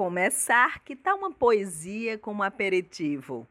Começar, que tal uma poesia como aperitivo?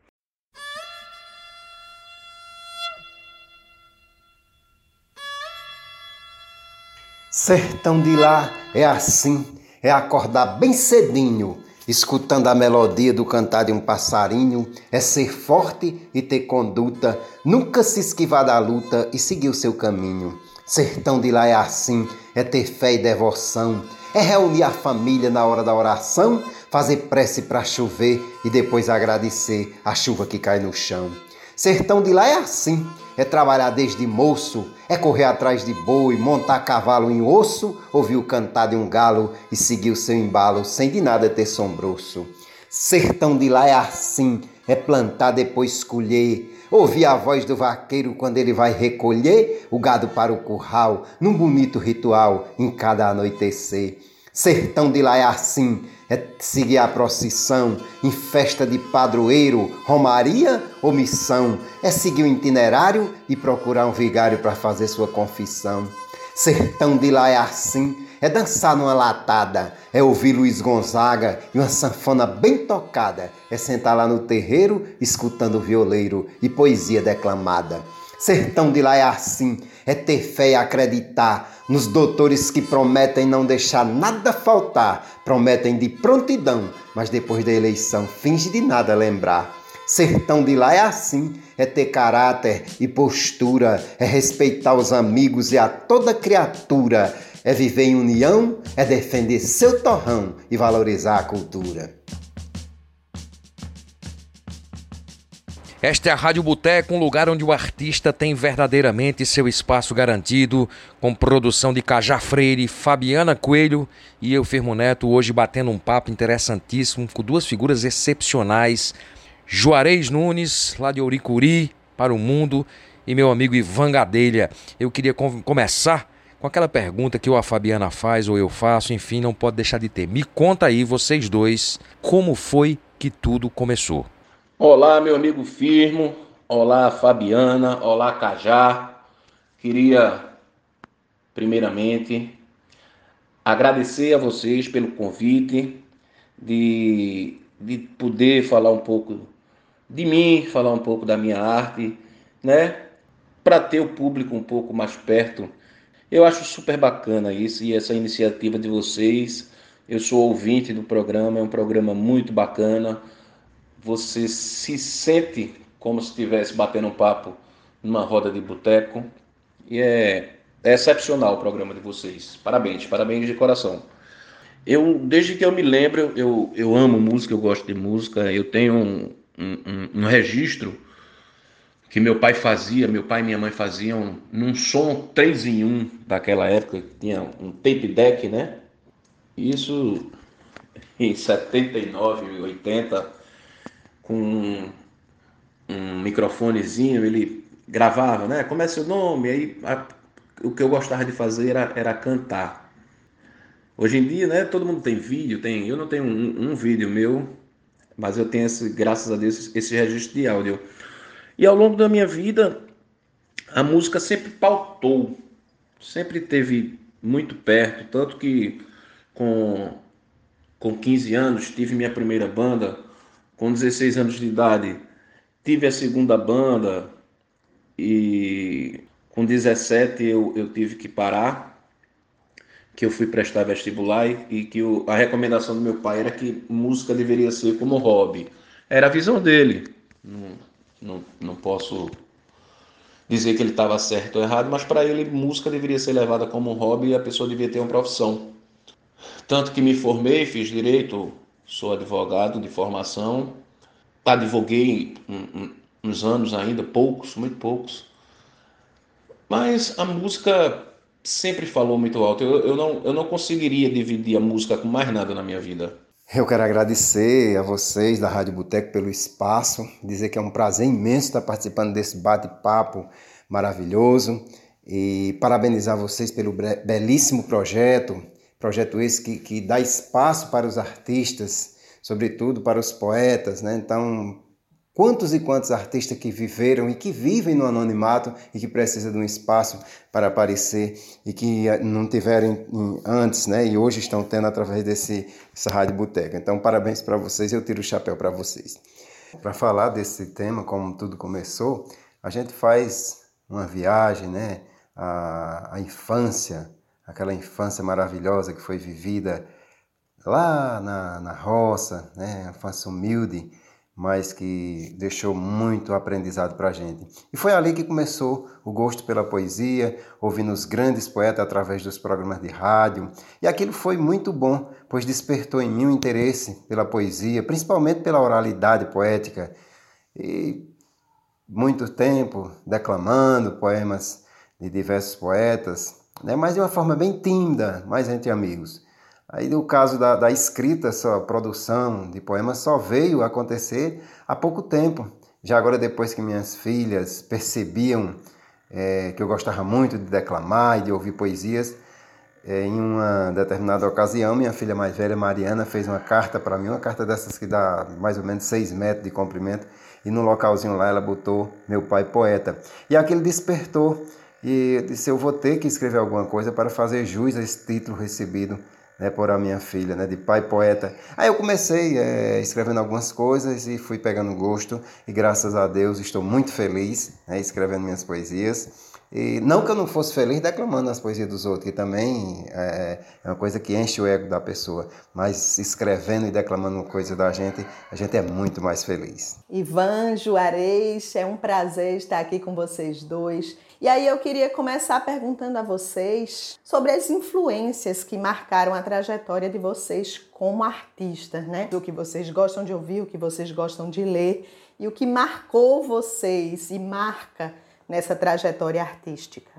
Sertão de lá é assim, é acordar bem cedinho, escutando a melodia do cantar de um passarinho, é ser forte e ter conduta, nunca se esquivar da luta e seguir o seu caminho. Sertão de lá é assim, é ter fé e devoção, é reunir a família na hora da oração, fazer prece para chover e depois agradecer a chuva que cai no chão. Sertão de lá é assim, é trabalhar desde moço, é correr atrás de boi, montar cavalo em osso, ouvir o cantar de um galo e seguir o seu embalo, sem de nada ter sombroço. Sertão de lá é assim, é plantar depois colher, ouvir a voz do vaqueiro quando ele vai recolher o gado para o curral, num bonito ritual em cada anoitecer. Sertão de lá é assim, é seguir a procissão em festa de padroeiro, romaria ou missão. É seguir o itinerário e procurar um vigário para fazer sua confissão. Sertão de lá é assim, é dançar numa latada, é ouvir Luiz Gonzaga e uma sanfona bem tocada, é sentar lá no terreiro escutando o violeiro e poesia declamada. Sertão de lá é assim, é ter fé e acreditar nos doutores que prometem não deixar nada faltar, prometem de prontidão, mas depois da eleição finge de nada lembrar. Sertão de lá é assim, é ter caráter e postura, é respeitar os amigos e a toda criatura, é viver em união, é defender seu torrão e valorizar a cultura. Esta é a Rádio Boteco, um lugar onde o artista tem verdadeiramente seu espaço garantido, com produção de Cajá Freire, Fabiana Coelho e eu, Firmo Neto, hoje batendo um papo interessantíssimo com duas figuras excepcionais, Juarez Nunes, lá de Ouricuri, para o mundo, e meu amigo Ivan Gadelha. Eu queria com começar com aquela pergunta que ou a Fabiana faz ou eu faço, enfim, não pode deixar de ter. Me conta aí, vocês dois, como foi que tudo começou? Olá, meu amigo Firmo. Olá, Fabiana. Olá, Cajá. Queria, primeiramente, agradecer a vocês pelo convite de, de poder falar um pouco de mim, falar um pouco da minha arte, né? Para ter o público um pouco mais perto. Eu acho super bacana isso e essa iniciativa de vocês. Eu sou ouvinte do programa, é um programa muito bacana você se sente como se estivesse batendo um papo numa roda de boteco. E é, é, excepcional o programa de vocês. Parabéns, parabéns de coração. Eu, desde que eu me lembro, eu, eu amo música, eu gosto de música. Eu tenho um, um, um registro que meu pai fazia, meu pai e minha mãe faziam num som 3 em 1 daquela época, que tinha um tape deck, né? Isso em 79, 80 com um, microfonezinho, ele gravava, né? Como é seu nome? Aí a, o que eu gostava de fazer era, era cantar. Hoje em dia, né? Todo mundo tem vídeo, tem. Eu não tenho um, um vídeo meu, mas eu tenho esse, graças a Deus, esse registro de áudio. E ao longo da minha vida, a música sempre pautou, sempre teve muito perto, tanto que com com 15 anos tive minha primeira banda com 16 anos de idade, tive a segunda banda e com 17 eu, eu tive que parar, que eu fui prestar vestibular e, que a recomendação do meu pai era que música deveria ser como hobby. Era a visão dele. Não, não, não posso dizer que ele estava certo ou errado, mas para ele música deveria ser levada como um hobby e a pessoa devia ter uma profissão. Tanto que me formei, fiz direito, sou advogado de formação, advoguei uns anos ainda, poucos, muito poucos, mas a música sempre falou muito alto. Eu, eu, não, eu não conseguiria dividir a música com mais nada na minha vida. Eu quero agradecer a vocês da Rádio Boteco pelo espaço, dizer que é um prazer imenso estar participando desse bate-papo maravilhoso e parabenizar vocês pelo belíssimo projeto, projeto esse que, que dá espaço para os artistas, sobretudo para os poetas, né? Então, Quantos e quantos artistas que viveram e que vivem no anonimato e que precisam de um espaço para aparecer e que eh, não tiveram antes, né? E hoje estão tendo através desse essa rádio boteca. Então, parabéns para vocês. Eu tiro o chapéu para vocês. Para falar desse tema, como tudo começou, a gente faz uma viagem, né? A, a infância, aquela infância maravilhosa que foi vivida lá na, na roça, né? A infância humilde mas que deixou muito aprendizado para a gente. E foi ali que começou o gosto pela poesia, ouvindo os grandes poetas através dos programas de rádio. E aquilo foi muito bom, pois despertou em mim o interesse pela poesia, principalmente pela oralidade poética. E muito tempo declamando poemas de diversos poetas, né? mas de uma forma bem tímida, mais entre amigos. Aí no caso da, da escrita, sua produção de poemas só veio acontecer há pouco tempo. Já agora depois que minhas filhas percebiam é, que eu gostava muito de declamar e de ouvir poesias, é, em uma determinada ocasião, minha filha mais velha, Mariana, fez uma carta para mim, uma carta dessas que dá mais ou menos seis metros de comprimento, e no localzinho lá ela botou meu pai poeta. E aquilo despertou, e disse, eu vou ter que escrever alguma coisa para fazer jus a esse título recebido né, por a minha filha, né, de pai poeta. Aí eu comecei é, escrevendo algumas coisas e fui pegando gosto e graças a Deus estou muito feliz né, escrevendo minhas poesias. E não que eu não fosse feliz declamando as poesias dos outros, que também é, é uma coisa que enche o ego da pessoa, mas escrevendo e declamando coisa da gente, a gente é muito mais feliz. Ivan Juarez, é um prazer estar aqui com vocês dois. E aí eu queria começar perguntando a vocês sobre as influências que marcaram a trajetória de vocês como artistas, né? O que vocês gostam de ouvir, o que vocês gostam de ler e o que marcou vocês e marca nessa trajetória artística.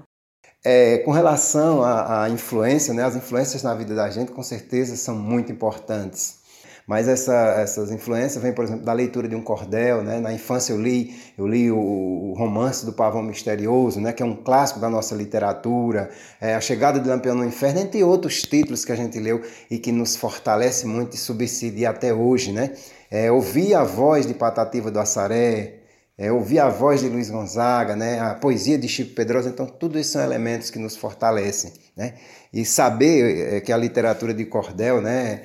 É, com relação à, à influência, né, as influências na vida da gente com certeza são muito importantes. Mas essa, essas influências vêm, por exemplo, da leitura de um cordel. Né? Na infância eu li, eu li o, romance do Pavão Misterioso, né? que é um clássico da nossa literatura, é, A Chegada do Lampião no Inferno, entre outros títulos que a gente leu e que nos fortalece muito e subsidia até hoje. Né? É, ouvir a voz de Patativa do Assaré, é, ouvir a voz de Luiz Gonzaga, né, a poesia de Chico Pedrosa, então tudo isso são elementos que nos fortalecem, né, e saber é, que a literatura de cordel, né,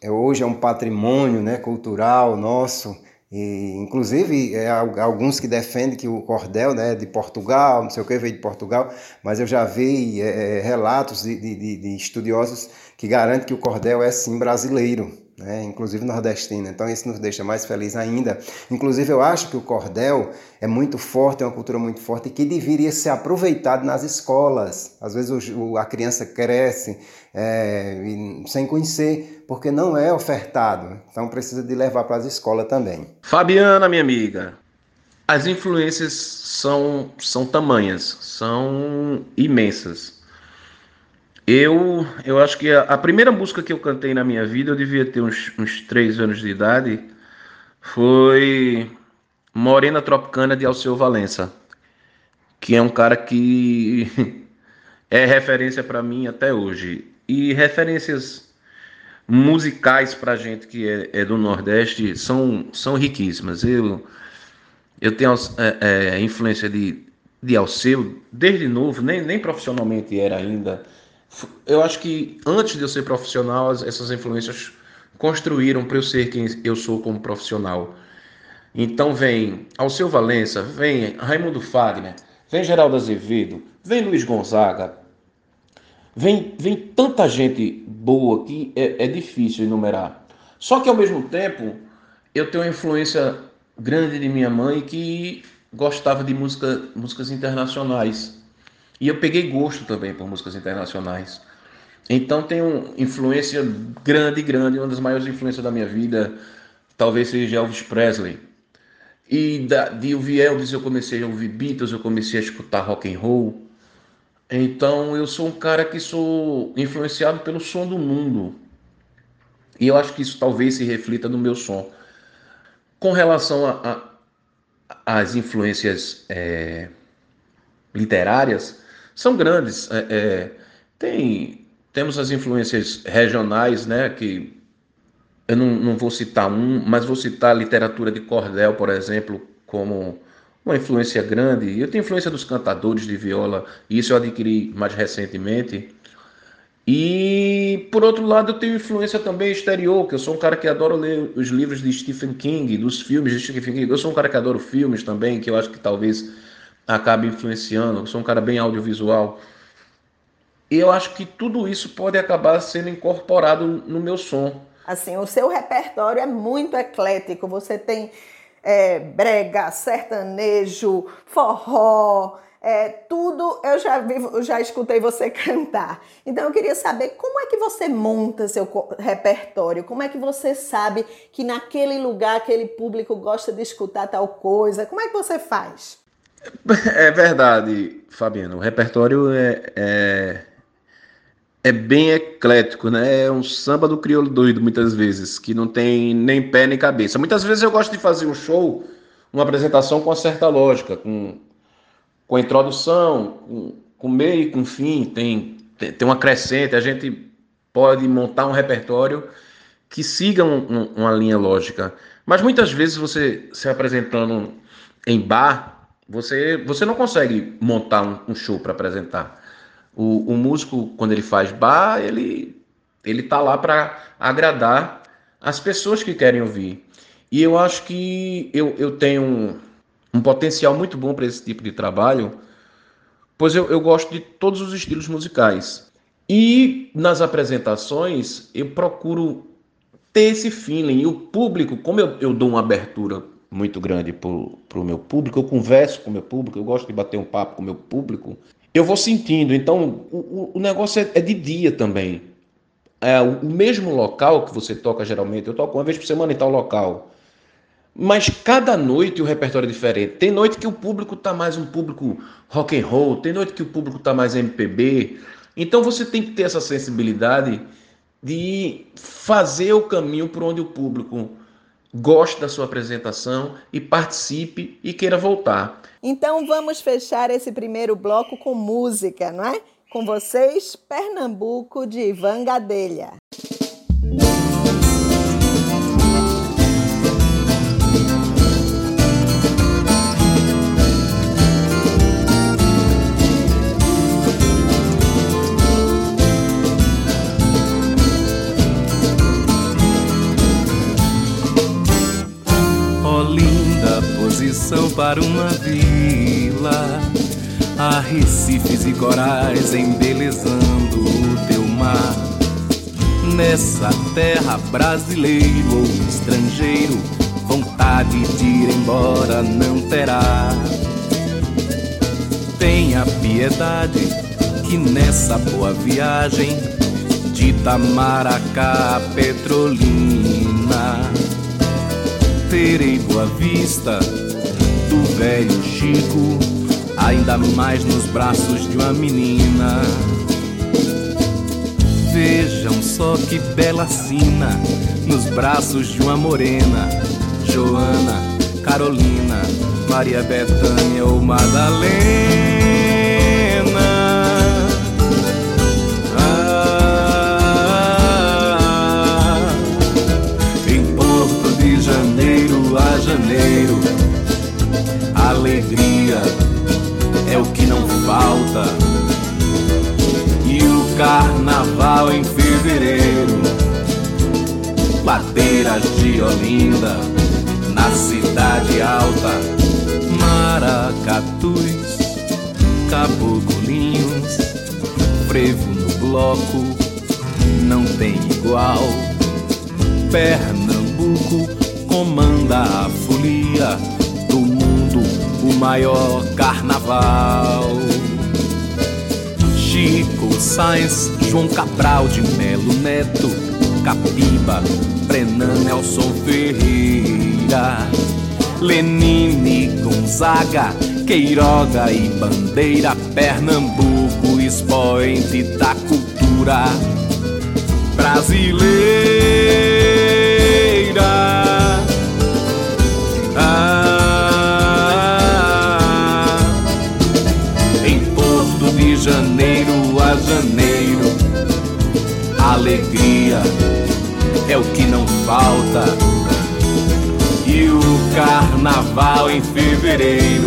é, hoje é um patrimônio né, cultural nosso, e, inclusive, é, alguns que defendem que o cordel né, de Portugal, não sei o que, veio de Portugal, mas eu já vi é, é relatos de, de, de, estudiosos que garantem que o cordel é sim brasileiro, né, inclusive nordestino. Então, isso nos deixa mais felizes ainda. Inclusive, eu acho que o cordel é muito forte, é uma cultura muito forte que deveria ser aproveitado nas escolas. Às vezes, o, a criança cresce é, sem conhecer porque não é ofertado. Então precisa de levar para as escolas também. Fabiana, minha amiga, as influências são, são tamanhas, são imensas. Eu, eu acho que a, a, primeira música que eu cantei na minha vida, eu devia ter uns, uns três anos de idade, foi Morena Tropicana de Alceu Valença, que é um cara que é referência para mim até hoje. E referências musicais para gente que é, é, do Nordeste são, são riquíssimas. Eu, eu tenho é, é, influência de, de Alceu desde novo, nem, nem profissionalmente era ainda. Eu acho que antes de eu ser profissional, essas influências construíram para eu ser quem eu sou como profissional. Então vem Alceu Valença, vem Raimundo Fagner, vem Geraldo Azevedo, vem Luiz Gonzaga, Vem, vem tanta gente boa que é, é difícil enumerar. Só que ao mesmo tempo, eu tenho uma influência grande de minha mãe que gostava de música, músicas internacionais. E eu peguei gosto também por músicas internacionais. Então tenho influência grande, grande, uma das maiores influências da minha vida, talvez seja Elvis Presley. E da, de ouvir Elvis eu comecei a ouvir Beatles, eu comecei a escutar rock and roll. Então eu sou um cara que sou influenciado pelo som do mundo. E eu acho que isso talvez se reflita no meu som. Com relação às influências é, literárias, são grandes. É, é, tem, temos as influências regionais, né, que eu não, não vou citar um, mas vou citar a literatura de cordel, por exemplo, como uma influência grande. Eu tenho influência dos cantadores de viola, e isso eu adquiri mais recentemente. E, por outro lado, eu tenho influência também exterior, que eu sou um cara que adora ler os livros de Stephen King, dos filmes de Stephen King. Eu sou um cara que adoro filmes também, que eu acho que talvez acabe influenciando. Eu sou um cara bem audiovisual. E eu acho que tudo isso pode acabar sendo incorporado no meu som. Assim, o seu repertório é muito eclético. Você tem é, brega, sertanejo, forró, é, tudo eu já vi, já escutei você cantar. Então eu queria saber como é que você monta seu repertório, como é que você sabe que naquele lugar aquele público gosta de escutar tal coisa, como é que você faz? É verdade, Fabiano. O repertório é, é, é bem eclético, né? É um samba do crioulo doido, muitas vezes, que não tem nem pé nem cabeça. Muitas vezes eu gosto de fazer um show, uma apresentação com uma certa lógica, com, com introdução, com, com meio com fim, tem, tem, tem uma crescente, a gente pode montar um repertório que siga um, um, uma linha lógica. Mas muitas vezes você se apresentando em bar, você, você não consegue montar um, um show para apresentar. O, o músico, quando ele faz bar, ele, ele tá lá para agradar as pessoas que querem ouvir. E eu acho que eu, eu tenho um, um potencial muito bom para esse tipo de trabalho, pois eu, eu gosto de todos os estilos musicais. E nas apresentações eu procuro ter esse feeling. E o público, como eu, eu dou uma abertura muito grande para o meu público, eu converso com o meu público, eu gosto de bater um papo com o meu público, eu vou sentindo. Então, o, o negócio é, é, de dia também. É o, mesmo local que você toca geralmente, eu toco uma vez por semana em tal local. Mas cada noite o repertório é diferente. Tem noite que o público está mais um público rock and roll, tem noite que o público está mais MPB. Então você tem que ter essa sensibilidade de fazer o caminho por onde o público goste da sua apresentação e participe e queira voltar. Então vamos fechar esse primeiro bloco com música, não é? Com vocês, Pernambuco de Ivan Gadelha. Para uma vila. Há recifes e corais embelezando o teu mar. Nessa terra brasileiro ou estrangeiro, vontade de ir embora não terá. Tenha piedade que nessa boa viagem de Tamaracá a Petrolina terei boa vista do velho Chico, ainda mais nos braços de uma menina. Vejam só que bela sina nos braços de uma morena, Joana, Carolina, Maria Bethânia ou Madalena. janeiro. Alegria é o que não falta. E o carnaval em fevereiro. Ladeiras de Olinda, na cidade alta. Maracatus, caboclinhos, frevo no bloco, não tem igual. Pernambuco comanda a folia o maior carnaval. Chico Sainz, João Cabral de Melo Neto, Capiba, Brenan Nelson Ferreira, Lenine Gonzaga, Queiroga e Bandeira, Pernambuco, expoente da cultura brasileira. Alegria é o que não falta. E o carnaval em fevereiro,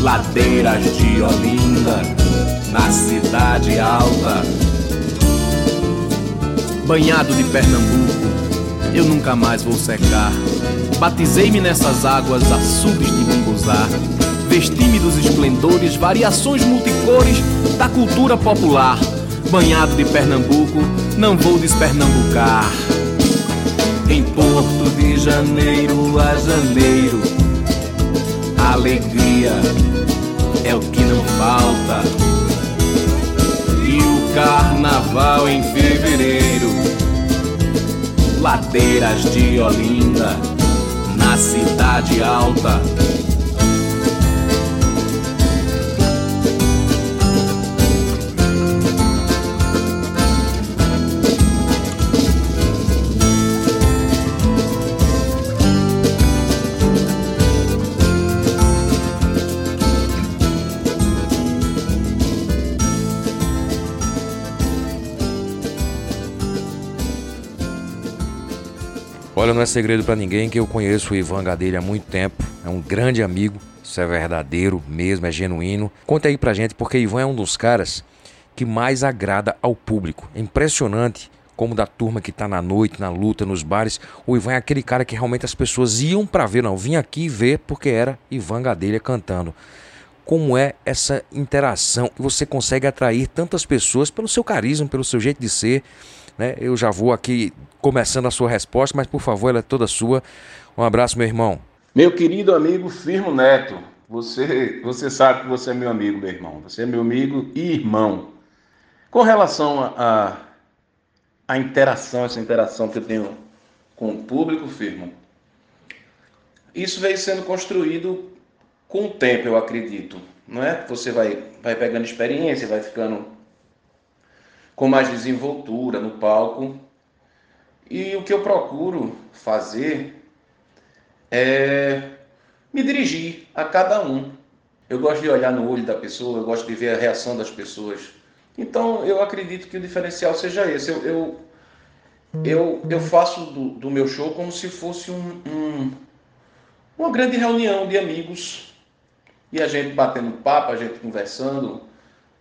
ladeiras de Olinda, na cidade alta. Banhado de Pernambuco, eu nunca mais vou secar. Batizei-me nessas águas açudes de munguzá. Vesti-me dos esplendores, variações multicores da cultura popular. Banhado de Pernambuco, não vou despernambucar. Em Porto de Janeiro a janeiro, alegria é o que não falta. E o carnaval em fevereiro, ladeiras de Olinda, na cidade alta. Olha, não é segredo pra ninguém que eu conheço o Ivan Gadelha há muito tempo. É um grande amigo. Isso é verdadeiro mesmo, é genuíno. Conta aí pra gente, porque Ivan é um dos caras que mais agrada ao público. É impressionante como da turma que tá na noite, na luta, nos bares, o Ivan é aquele cara que realmente as pessoas iam pra ver, não, vim aqui ver porque era Ivan Gadelha cantando. Como é essa interação? Você consegue atrair tantas pessoas pelo seu carisma, pelo seu jeito de ser, né? Eu já vou aqui começando a sua resposta, mas por favor, ela é toda sua. Um abraço, meu irmão. Meu querido amigo Firmo Neto, você, você sabe que você é meu amigo, meu irmão. Você é meu amigo e irmão. Com relação a, a, a interação, essa interação que eu tenho com o público, Firmo, isso veio sendo construído com o tempo, eu acredito. Não é? Você vai, vai pegando experiência, vai ficando com mais desenvoltura no palco. E o que eu procuro fazer é me dirigir a cada um. Eu gosto de olhar no olho da pessoa, eu gosto de ver a reação das pessoas. Então eu acredito que o diferencial seja esse. Eu, eu, eu, eu faço do, do meu show como se fosse um, um, uma grande reunião de amigos e a gente batendo papo, a gente conversando,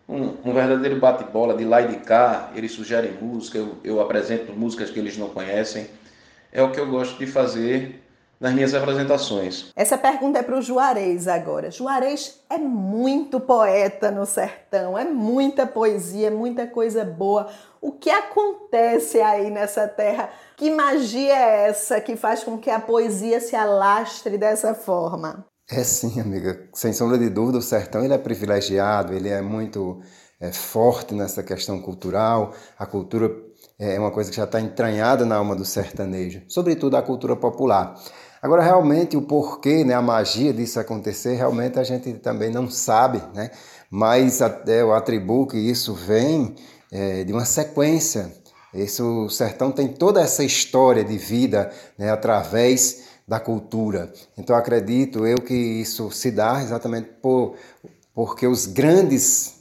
um, um verdadeiro bate-bola de lá e de cá. Eles sugerem música, eu, eu apresento músicas que eles não conhecem. É o que eu gosto de fazer nas minhas apresentações. Essa pergunta é para o Juarez agora. Juarez é muito poeta no sertão, é muita poesia, muita coisa boa. O que acontece aí nessa terra? Que magia é essa que faz com que a poesia se alastre dessa forma? É sim, amiga. Sem sombra de dúvida, o sertão ele é privilegiado, ele é muito é, forte nessa questão cultural. A cultura é uma coisa que já está entranhada na alma do sertanejo, sobretudo a cultura popular. Agora, realmente, o porquê, né, a magia disso acontecer, realmente a gente também não sabe, né? mas até eu atribuo que isso vem é, de uma sequência. Esse, o sertão tem toda essa história de vida né, através da cultura. Então acredito eu que isso se dá exatamente por, porque os grandes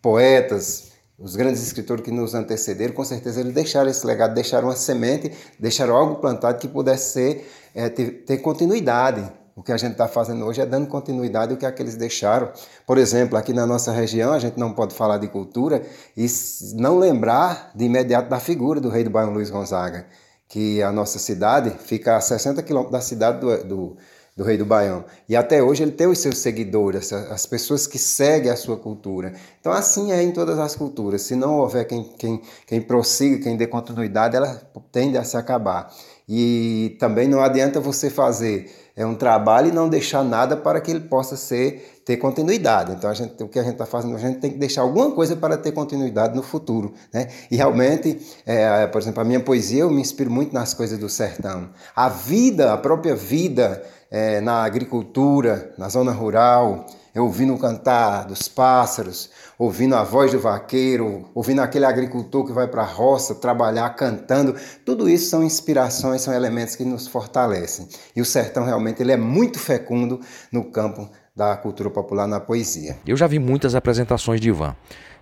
poetas, os grandes escritores que nos antecederam, com certeza eles deixaram esse legado, deixaram uma semente, deixaram algo plantado que pudesse ser, é, ter, ter continuidade. O que a gente está fazendo hoje é dando continuidade ao que aqueles deixaram. Por exemplo, aqui na nossa região, a gente não pode falar de cultura e não lembrar de imediato da figura do rei do Baião Luiz Gonzaga que a nossa cidade fica a 60 quilômetros da cidade do, do, do, Rei do Baião. E até hoje ele tem os seus seguidores, as pessoas que seguem a sua cultura. Então, assim é em todas as culturas. Se não houver quem, quem, quem prossiga, quem dê continuidade, ela tende a se acabar. E também não adianta você fazer é um trabalho e não deixar nada para que ele possa ser ter continuidade. Então gente, o que a gente está fazendo, a gente tem que deixar alguma coisa para ter continuidade no futuro, né? E realmente, é, por exemplo, a minha poesia eu me inspiro muito nas coisas do sertão. A vida, a própria vida é, na agricultura, na zona rural, ouvindo cantar dos pássaros, ouvindo a voz do vaqueiro, ouvindo aquele agricultor que vai para a roça trabalhar cantando. Tudo isso são inspirações, são elementos que nos fortalecem. E o sertão realmente ele é muito fecundo no campo da cultura popular na poesia. Eu já vi muitas apresentações de Ivan.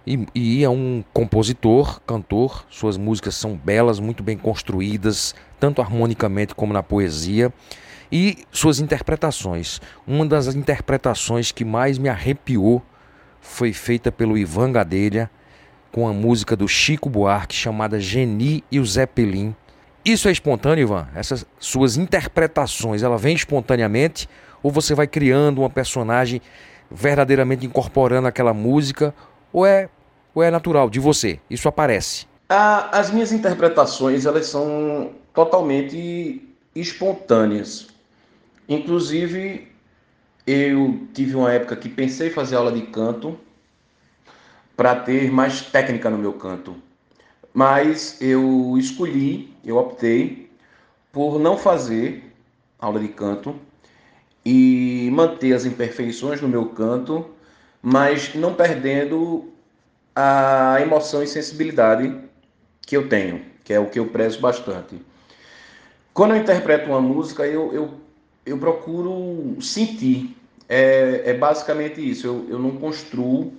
E, e, é um compositor, cantor, suas músicas são belas, muito bem construídas, tanto harmonicamente como na poesia. E suas interpretações. Uma das interpretações que mais me arrepiou foi feita pelo Ivan Gadelha com a música do Chico Buarque chamada Geni e o Zeppelin. Isso é espontâneo, Ivan? Essas suas interpretações, ela vem espontaneamente ou você vai criando uma personagem verdadeiramente incorporando aquela música ou é ou é natural de você? Isso aparece? as minhas interpretações elas são totalmente espontâneas. Inclusive, eu tive uma época que pensei em fazer aula de canto para ter mais técnica no meu canto. Mas eu escolhi, eu optei por não fazer aula de canto e manter as imperfeições no meu canto, mas não perdendo a emoção e sensibilidade que eu tenho, que é o que eu prezo bastante. Quando eu interpreto uma música, eu, eu, eu procuro sentir. É, é basicamente isso. Eu, eu não construo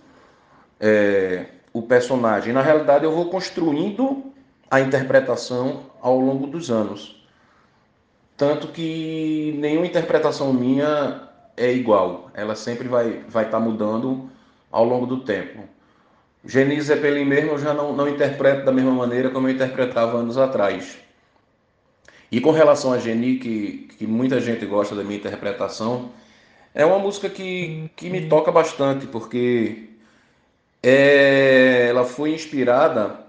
é, o personagem. Na realidade, eu vou construindo a interpretação ao longo dos anos. Tanto que nenhuma interpretação minha é igual. Ela sempre vai estar vai tá mudando ao longo do tempo. Genise Zeppelin mesmo eu já não, não interpreto da mesma maneira como eu interpretava anos atrás. E com relação a Geni, que, que muita gente gosta da minha interpretação, é uma música que, que me toca bastante, porque é, ela foi inspirada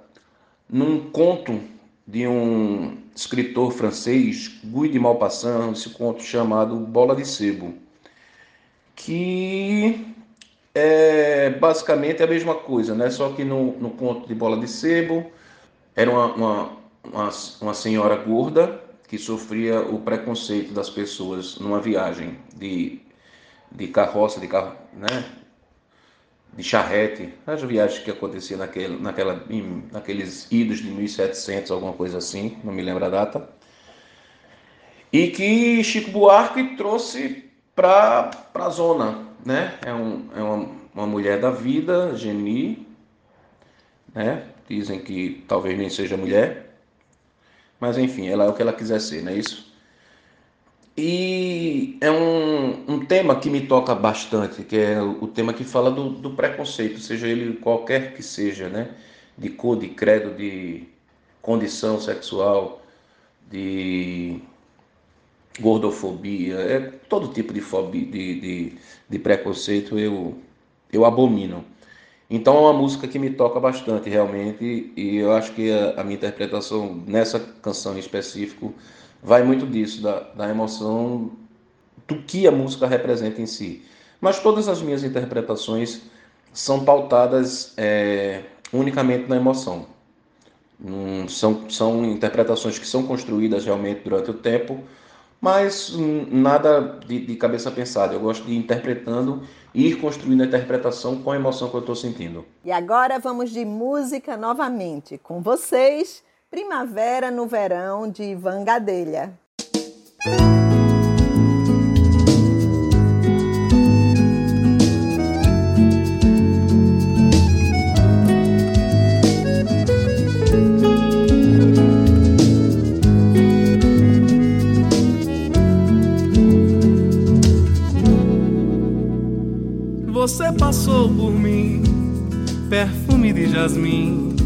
num conto de um escritor francês, Guy de Maupassant, esse conto chamado Bola de Sebo, que é basicamente a mesma coisa, né? só que no, no conto de Bola de Sebo era uma, uma, uma, uma senhora gorda que sofria o preconceito das pessoas numa viagem de, de carroça, de carro, né? de charrete, as viagens que acontecia naquele, naquela, naqueles idos de 1700, alguma coisa assim, não me lembro a data, e que Chico Buarque trouxe para a zona, né? É, um, é uma, uma mulher da vida, Geni, né? Dizem que talvez nem seja mulher, mas enfim, ela é o que ela quiser ser, não é isso? E é um, um tema que me toca bastante, que é o tema que fala do, do preconceito, seja ele qualquer que seja, né? De cor, de credo, de condição sexual, de gordofobia, é todo tipo de fobia, de, de, de preconceito eu, eu abomino. Então é uma música que me toca bastante realmente e eu acho que a, a minha interpretação nessa canção em específico vai muito disso, da, da emoção do que a música representa em si. Mas todas as minhas interpretações são pautadas é, unicamente na emoção. Hum, são, são interpretações que são construídas realmente durante o tempo, mas nada de, de, cabeça pensada. Eu gosto de ir interpretando ir construindo a interpretação com a emoção que eu estou sentindo. E agora vamos de música novamente. Com vocês, Primavera no Verão, de Ivan Gadelha. Você passou por mim, perfume de jasmim,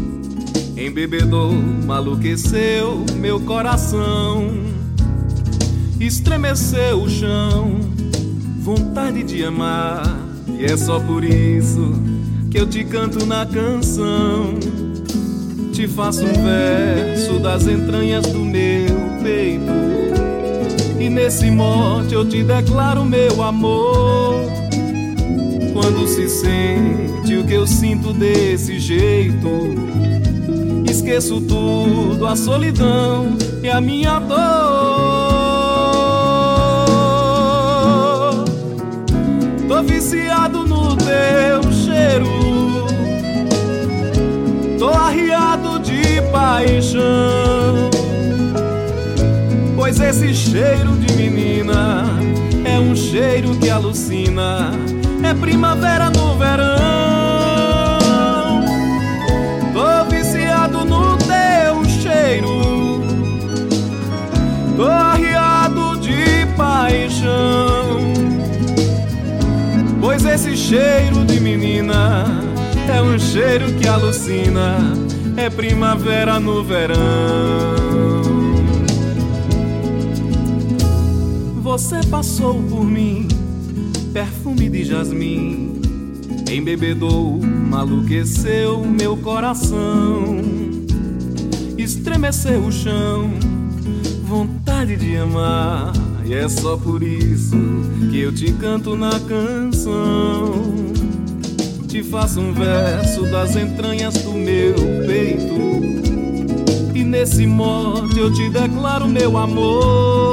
embebedou, maluqueceu meu coração, estremeceu o chão, vontade de amar, e é só por isso que eu te canto na canção. Te faço um verso das entranhas do meu peito, e nesse mote eu te declaro meu amor quando se sente o que eu sinto desse jeito. Esqueço tudo, a solidão e a minha dor. viciado no teu cheiro. Tô arriado de paixão. Pois esse cheiro de menina é um cheiro que alucina. É primavera no verão. Tô viciado no teu cheiro. Tô arriado de paixão. Pois esse cheiro de menina é um cheiro que alucina. É primavera no verão. Você passou por mim, perfume de jasmim, embebedou, maluqueceu meu coração, estremeceu o chão, vontade de amar, e é só por isso que eu te canto na canção. Te faço um verso das entranhas do meu peito, e nesse mote eu te declaro meu amor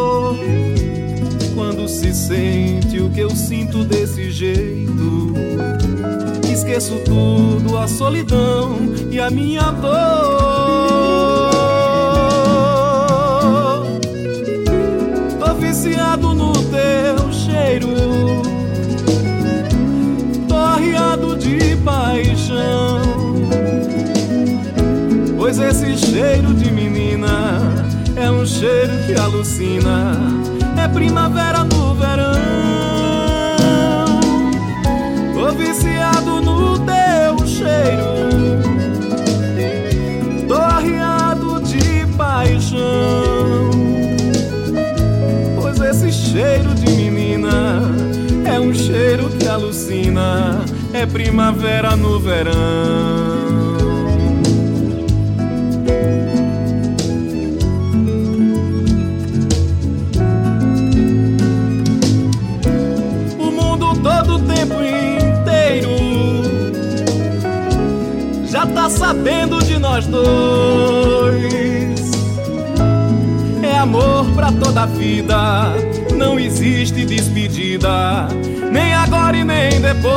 quando se sente o que eu sinto desse jeito. Esqueço tudo, a solidão e a minha dor. Tô viciado no teu cheiro, tô arriado de paixão. Pois esse cheiro de menina é um cheiro que alucina é primavera no verão. Tô viciado no teu cheiro. Tô arriado de paixão. Pois esse cheiro de menina é um cheiro que alucina. É primavera no verão. Tá sabendo de nós dois. É amor pra toda a vida, não existe despedida, nem agora e nem depois.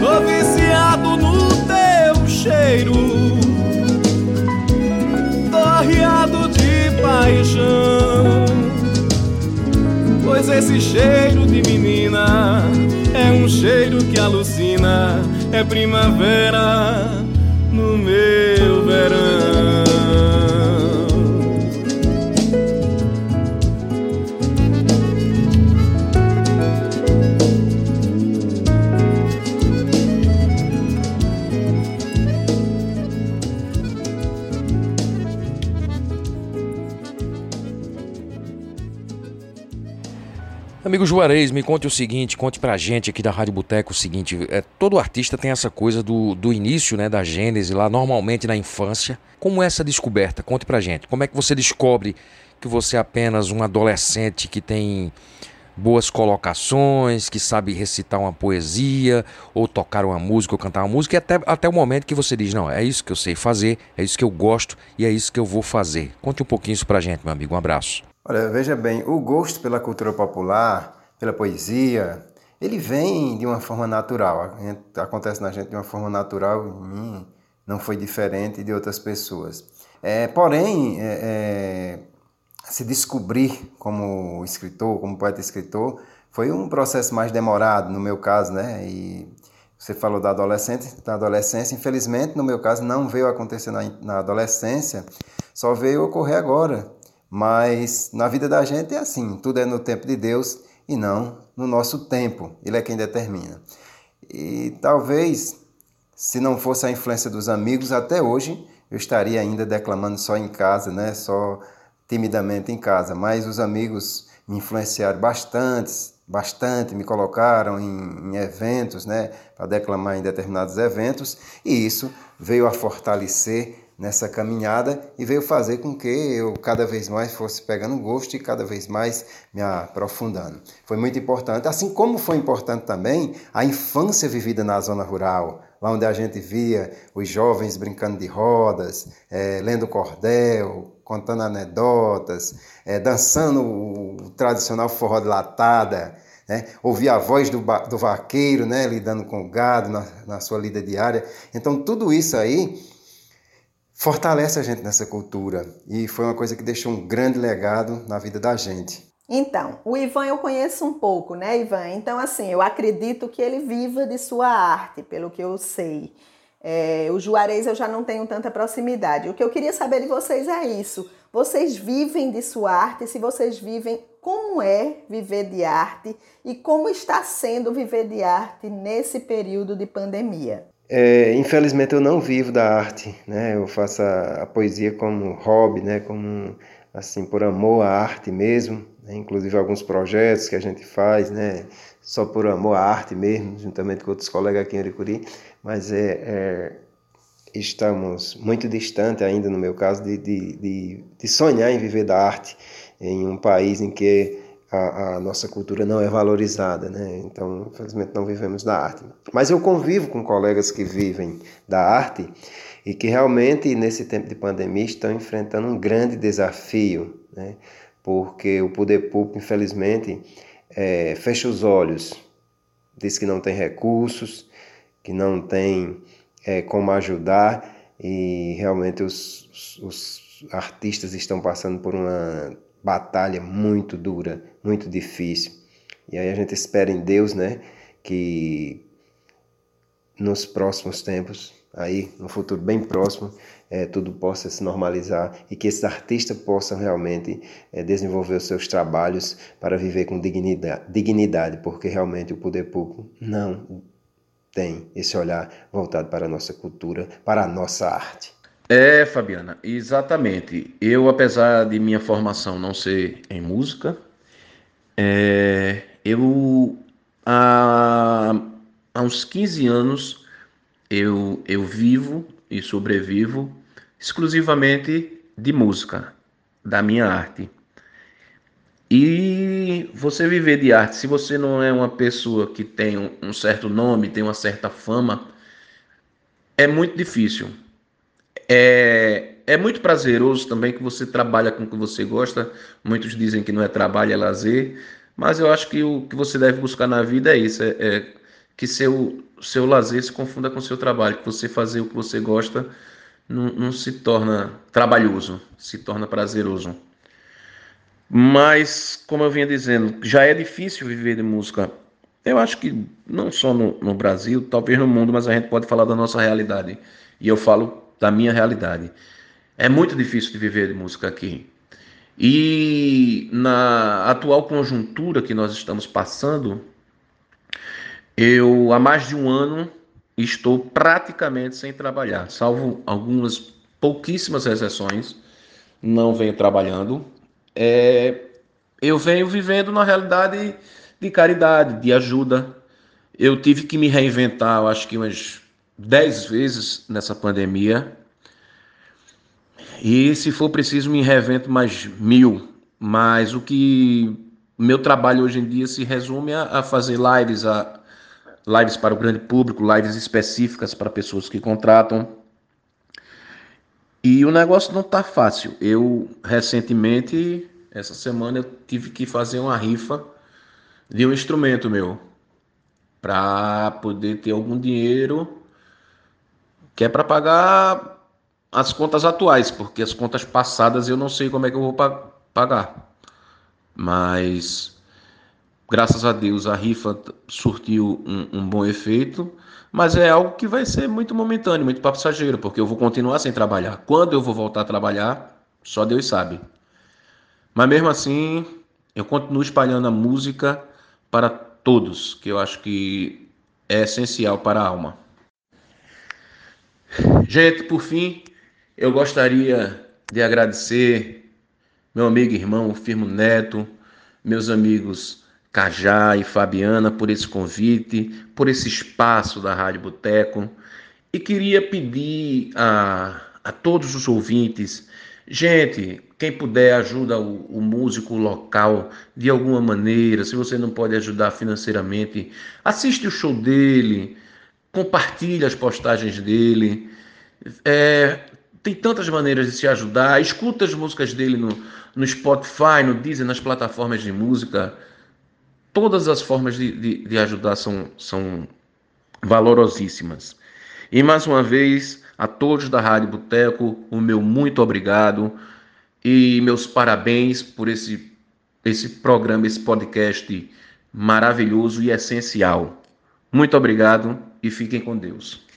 Tô viciado no teu cheiro, tô arriado de paixão. Pois esse cheiro é primavera Juarez, me conte o seguinte, conte pra gente aqui da Rádio Boteco o seguinte, é, todo artista tem essa coisa do, do início, né, da gênese lá, normalmente na infância. Como é essa descoberta? Conte pra gente. Como é que você descobre que você é apenas um adolescente que tem boas colocações, que sabe recitar uma poesia, ou tocar uma música, ou cantar uma música, e até, até o momento que você diz, não, é isso que eu sei fazer, é isso que eu gosto e é isso que eu vou fazer. Conte um pouquinho isso pra gente, meu amigo. Um abraço. Olha, veja bem, o gosto pela cultura popular, pela poesia, ele vem de uma forma natural. Acontece na gente de uma forma natural, em mim não foi diferente de outras pessoas. É, porém, é, é, se descobrir como escritor, como poeta-escritor, foi um processo mais demorado, no meu caso, né? E você falou da adolescente, da adolescência, infelizmente, no meu caso, não veio acontecer na, na adolescência, só veio ocorrer agora, mas na vida da gente é assim, tudo é no tempo de Deus e não no nosso tempo. Ele é quem determina. E talvez, se não fosse a influência dos amigos, até hoje eu estaria ainda declamando só em casa, né? Só timidamente em casa. Mas os amigos me influenciaram bastante, bastante, me colocaram em, em eventos, né? Para declamar em determinados eventos. E isso veio a fortalecer nessa caminhada e veio fazer com que eu cada vez mais fosse pegando gosto e cada vez mais me aprofundando. Foi muito importante, assim como foi importante também a infância vivida na zona rural, lá onde a gente via os jovens brincando de rodas, é, lendo cordel, contando anedotas, é, dançando o tradicional forró de latada, né? ouvir a voz do, do vaqueiro, né? lidando com o gado na, na sua lida diária. Então, tudo isso aí fortalece a gente nessa cultura e foi uma coisa que deixou um grande legado na vida da gente. Então, o Ivan eu conheço um pouco, né, Ivan? Então, assim, eu acredito que ele viva de sua arte, pelo que eu sei. É, o Juarez eu já não tenho tanta proximidade. O que eu queria saber de vocês é isso. Vocês vivem de sua arte? Se vocês vivem, como é viver de arte e como está sendo viver de arte nesse período de pandemia? É, infelizmente eu não vivo da arte, né? Eu faço a, a, poesia como hobby, né? Como assim por amor à arte mesmo, né? inclusive alguns projetos que a gente faz, né? Só por amor à arte mesmo, juntamente com outros colegas aqui em Aricuri, mas é, é estamos muito distante ainda, no meu caso, de, de, de, de, sonhar em viver da arte em um país em que a, a, nossa cultura não é valorizada, né? Então, infelizmente, não vivemos da arte. Mas eu convivo com colegas que vivem da arte e que realmente, nesse tempo de pandemia, estão enfrentando um grande desafio, né? Porque o poder público, infelizmente, é, fecha os olhos, diz que não tem recursos, que não tem é, como ajudar e realmente os, os artistas estão passando por uma batalha muito dura, muito difícil. E aí a gente espera em Deus, né, que nos próximos tempos, aí no futuro bem próximo, é, tudo possa se normalizar e que esses artistas possam realmente é, desenvolver os seus trabalhos para viver com dignidade, dignidade, porque realmente o poder público não tem esse olhar voltado para a nossa cultura, para a nossa arte. É, Fabiana, exatamente. Eu, apesar de minha formação não ser em música, é, eu há, há uns 15 anos eu, eu vivo e sobrevivo exclusivamente de música, da minha arte. E você viver de arte, se você não é uma pessoa que tem um, certo nome, tem uma certa fama, é muito difícil. É, é muito prazeroso também que você trabalha com o que você gosta. Muitos dizem que não é trabalho, é lazer. Mas eu acho que o que você deve buscar na vida é isso: é, é que seu, seu lazer se confunda com seu trabalho, que você fazer o que você gosta não, não se torna trabalhoso, se torna prazeroso. Mas, como eu vinha dizendo, já é difícil viver de música. Eu acho que não só no, no, Brasil, talvez no mundo, mas a gente pode falar da nossa realidade. E eu falo da minha realidade. É muito difícil de viver de música aqui. E na atual conjuntura que nós estamos passando, eu há mais de um ano estou praticamente sem trabalhar, salvo algumas pouquíssimas exceções, não venho trabalhando é, eu venho vivendo na realidade de caridade, de ajuda. Eu tive que me reinventar, eu acho que umas dez vezes nessa pandemia. E se for preciso, me reinvento mais mil. Mas o que meu trabalho hoje em dia se resume a, a fazer lives, a, lives para o grande público, lives específicas para pessoas que contratam. E o negócio não está fácil. Eu recentemente, essa semana, eu tive que fazer uma rifa de um instrumento meu para poder ter algum dinheiro que é para pagar as contas atuais, porque as contas passadas eu não sei como é que eu vou pagar. Mas graças a Deus a rifa surtiu um, um bom efeito mas é algo que vai ser muito momentâneo, muito passageiro, porque eu vou continuar sem trabalhar. Quando eu vou voltar a trabalhar, só Deus sabe. Mas mesmo assim, eu continuo espalhando a música para todos, que eu acho que é essencial para a alma. Gente, por fim, eu gostaria de agradecer meu amigo e irmão Firmo Neto, meus amigos Cajá e Fabiana por esse convite, por esse espaço da Rádio Boteco. E queria pedir a, a todos os ouvintes, gente, quem puder ajuda o, o, músico local de alguma maneira. Se você não pode ajudar financeiramente, assiste o show dele, compartilhe as postagens dele. É, tem tantas maneiras de se ajudar. Escuta as músicas dele no, no Spotify, no Deezer, nas plataformas de música todas as formas de, de, de ajudar são, são valorosíssimas. E mais uma vez, a todos da Rádio Boteco, o meu muito obrigado e meus parabéns por esse, esse programa, esse podcast maravilhoso e essencial. Muito obrigado e fiquem com Deus.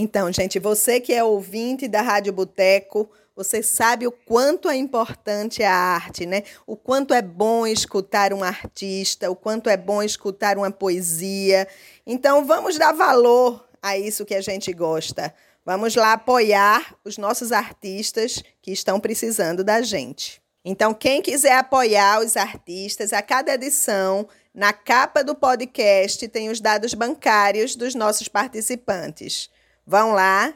Então, gente, você que é ouvinte da Rádio Boteco, você sabe o quanto é importante a arte, né? O quanto é bom escutar um artista, o quanto é bom escutar uma poesia. Então, vamos dar valor a isso que a gente gosta. Vamos lá apoiar os nossos artistas que estão precisando da gente. Então, quem quiser apoiar os artistas, a cada edição, na capa do podcast, tem os dados bancários dos nossos participantes. Vão lá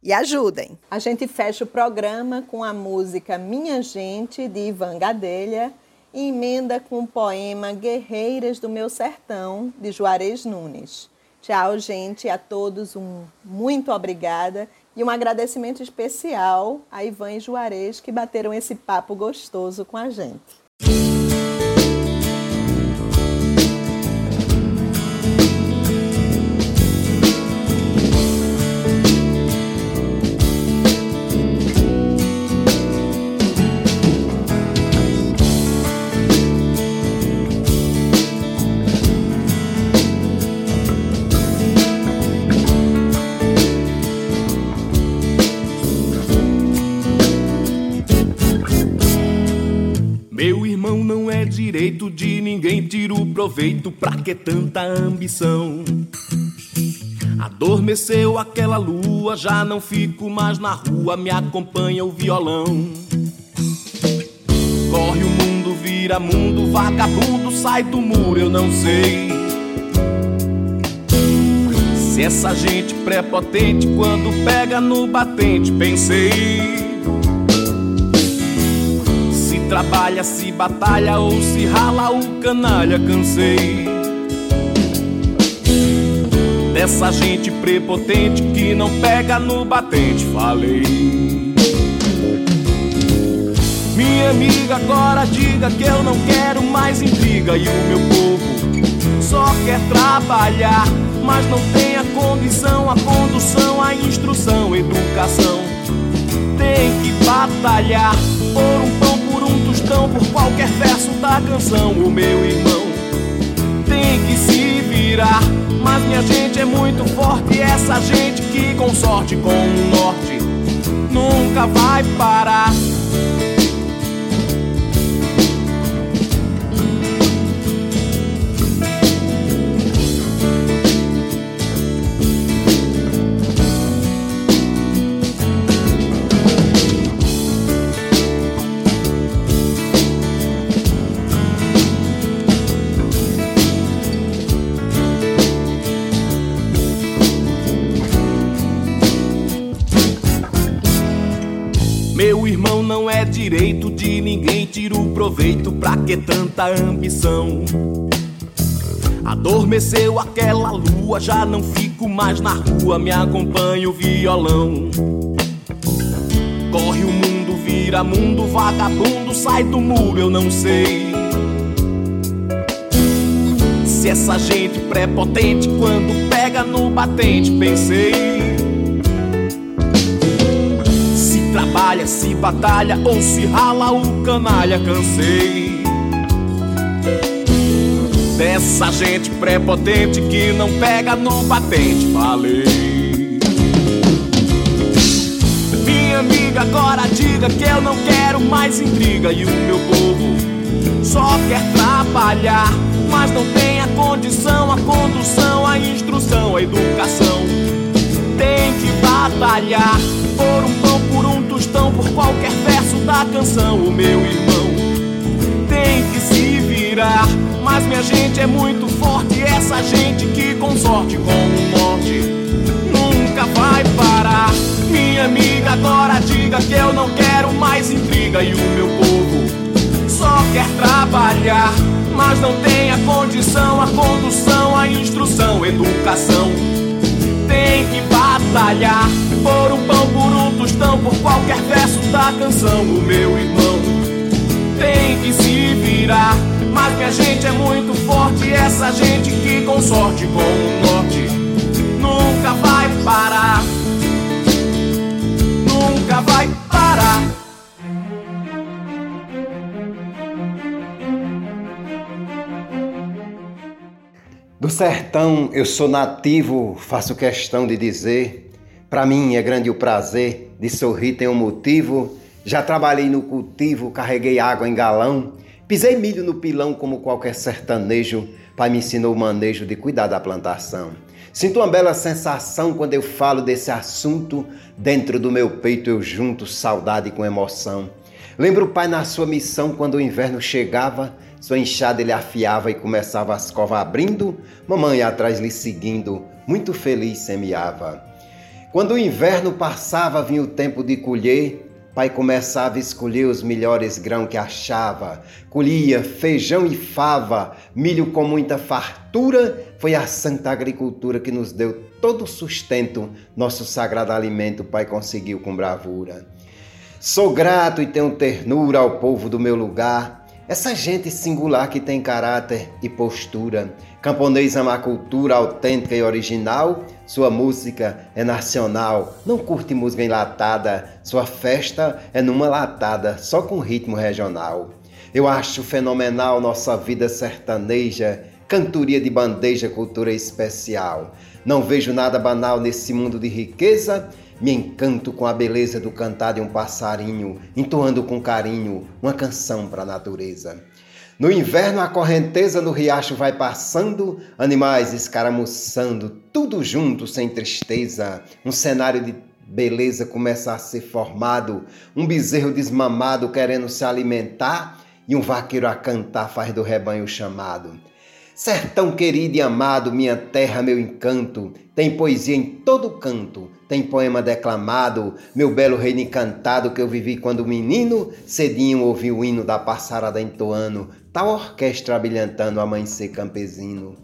e ajudem. A gente fecha o programa com a música Minha Gente, de Ivan Gadelha, e emenda com o poema Guerreiras do Meu Sertão, de Juarez Nunes. Tchau, gente, a todos um muito obrigada e um agradecimento especial a Ivan e Juarez que bateram esse papo gostoso com a gente. Direito de ninguém tira o proveito, pra que tanta ambição? Adormeceu aquela lua, já não fico mais na rua, me acompanha o violão. Corre o mundo, vira mundo, vagabundo, sai do muro, eu não sei. Se essa gente prepotente, quando pega no batente, pensei trabalha, se batalha ou se rala o canalha, cansei. Dessa gente prepotente que não pega no batente, falei. Minha amiga, agora diga que eu não quero mais intriga e o meu povo só quer trabalhar, mas não tem a condição, a condução, a instrução, educação. Tem que batalhar por um pão por qualquer verso da canção. O meu irmão tem que se virar. Mas minha gente é muito forte. Essa gente que com sorte, com o norte, nunca vai parar. Proveito, pra que tanta ambição? Adormeceu aquela lua, já não fico mais na rua, me acompanha o violão. Corre o mundo, vira mundo, vagabundo, sai do muro, eu não sei. Se essa gente prepotente, quando pega no batente, pensei. Trabalha, se batalha ou se rala o canalha, cansei. Dessa gente prepotente que não pega no batente, falei. Minha amiga, agora diga que eu não quero mais intriga e o meu povo só quer trabalhar, mas não tem a condição, a condução, a instrução, a educação. Tem que batalhar por um pão, por um tostão, por qualquer verso da canção. O meu irmão tem que se virar. Mas minha gente é muito forte, essa gente que com sorte, com o norte, nunca vai parar. Minha amiga, agora diga que eu não quero mais intriga e o meu povo só quer trabalhar. Mas não tem a condição, a condução, a instrução, educação. Batalhar por um pão, por um tostão, por qualquer verso da canção. O meu irmão tem que se virar. Mas minha gente é muito forte, Essa gente que com sorte com o norte nunca vai parar. Nunca vai parar. Do sertão eu sou nativo, faço questão de dizer. Para mim é grande o prazer de sorrir, tem um motivo. Já trabalhei no cultivo, carreguei água em galão, pisei milho no pilão como qualquer sertanejo. Pai me ensinou o manejo de cuidar da plantação. Sinto uma bela sensação quando eu falo desse assunto. Dentro do meu peito eu junto saudade com emoção. Lembro o pai na sua missão quando o inverno chegava sua enxada ele afiava e começava as covas abrindo, mamãe atrás lhe seguindo, muito feliz semeava. Quando o inverno passava, vinha o tempo de colher, pai começava a escolher os melhores grãos que achava. Colhia feijão e fava, milho com muita fartura. Foi a santa agricultura que nos deu todo o sustento, nosso sagrado alimento, pai conseguiu com bravura. Sou grato e tenho ternura ao povo do meu lugar essa gente singular que tem caráter e postura. Camponês ama a cultura autêntica e original. Sua música é nacional, não curte música enlatada. Sua festa é numa latada, só com ritmo regional. Eu acho fenomenal nossa vida sertaneja, cantoria de bandeja, cultura especial. Não vejo nada banal nesse mundo de riqueza me encanto com a beleza do cantar de um passarinho, entoando com carinho uma canção para a natureza. No inverno, a correnteza no riacho vai passando, animais escaramuçando, tudo junto, sem tristeza. Um cenário de beleza começa a ser formado, um bezerro desmamado querendo se alimentar e um vaqueiro a cantar faz do rebanho chamado. Sertão querido e amado, minha terra, meu encanto, tem poesia em todo canto, tem poema declamado, meu belo reino encantado que eu vivi quando menino, cedinho ouvi o hino da passarada entoando, tal orquestra brilhantando amanhecer campesino.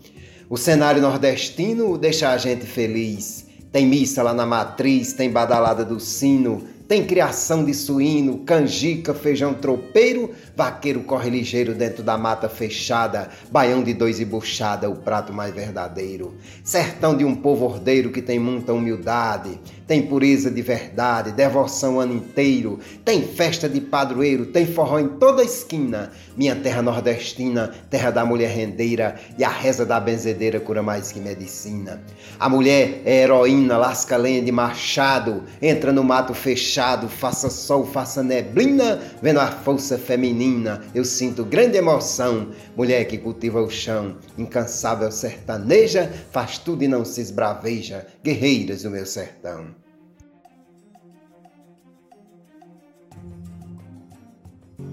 O cenário nordestino deixa a gente feliz, tem missa lá na matriz, tem badalada do sino, tem criação de suíno, canjica, feijão tropeiro, vaqueiro corre ligeiro dentro da mata fechada, baião de dois e buchada, o prato mais verdadeiro. Sertão de um povo ordeiro que tem muita humildade, tem pureza de verdade, devoção o ano inteiro, tem festa de padroeiro, tem forró em toda esquina. Minha terra nordestina, terra da mulher rendeira, e a reza da benzedeira cura mais que medicina. A mulher é heroína, lasca lenha de machado, entra no mato fechado faça sol, faça neblina, vendo a força feminina, eu sinto grande emoção. Mulher que cultiva o chão, incansável sertaneja, faz tudo e não se esbraveja, guerreiras do meu sertão.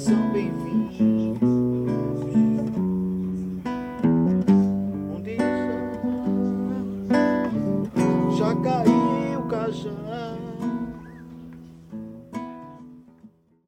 zombie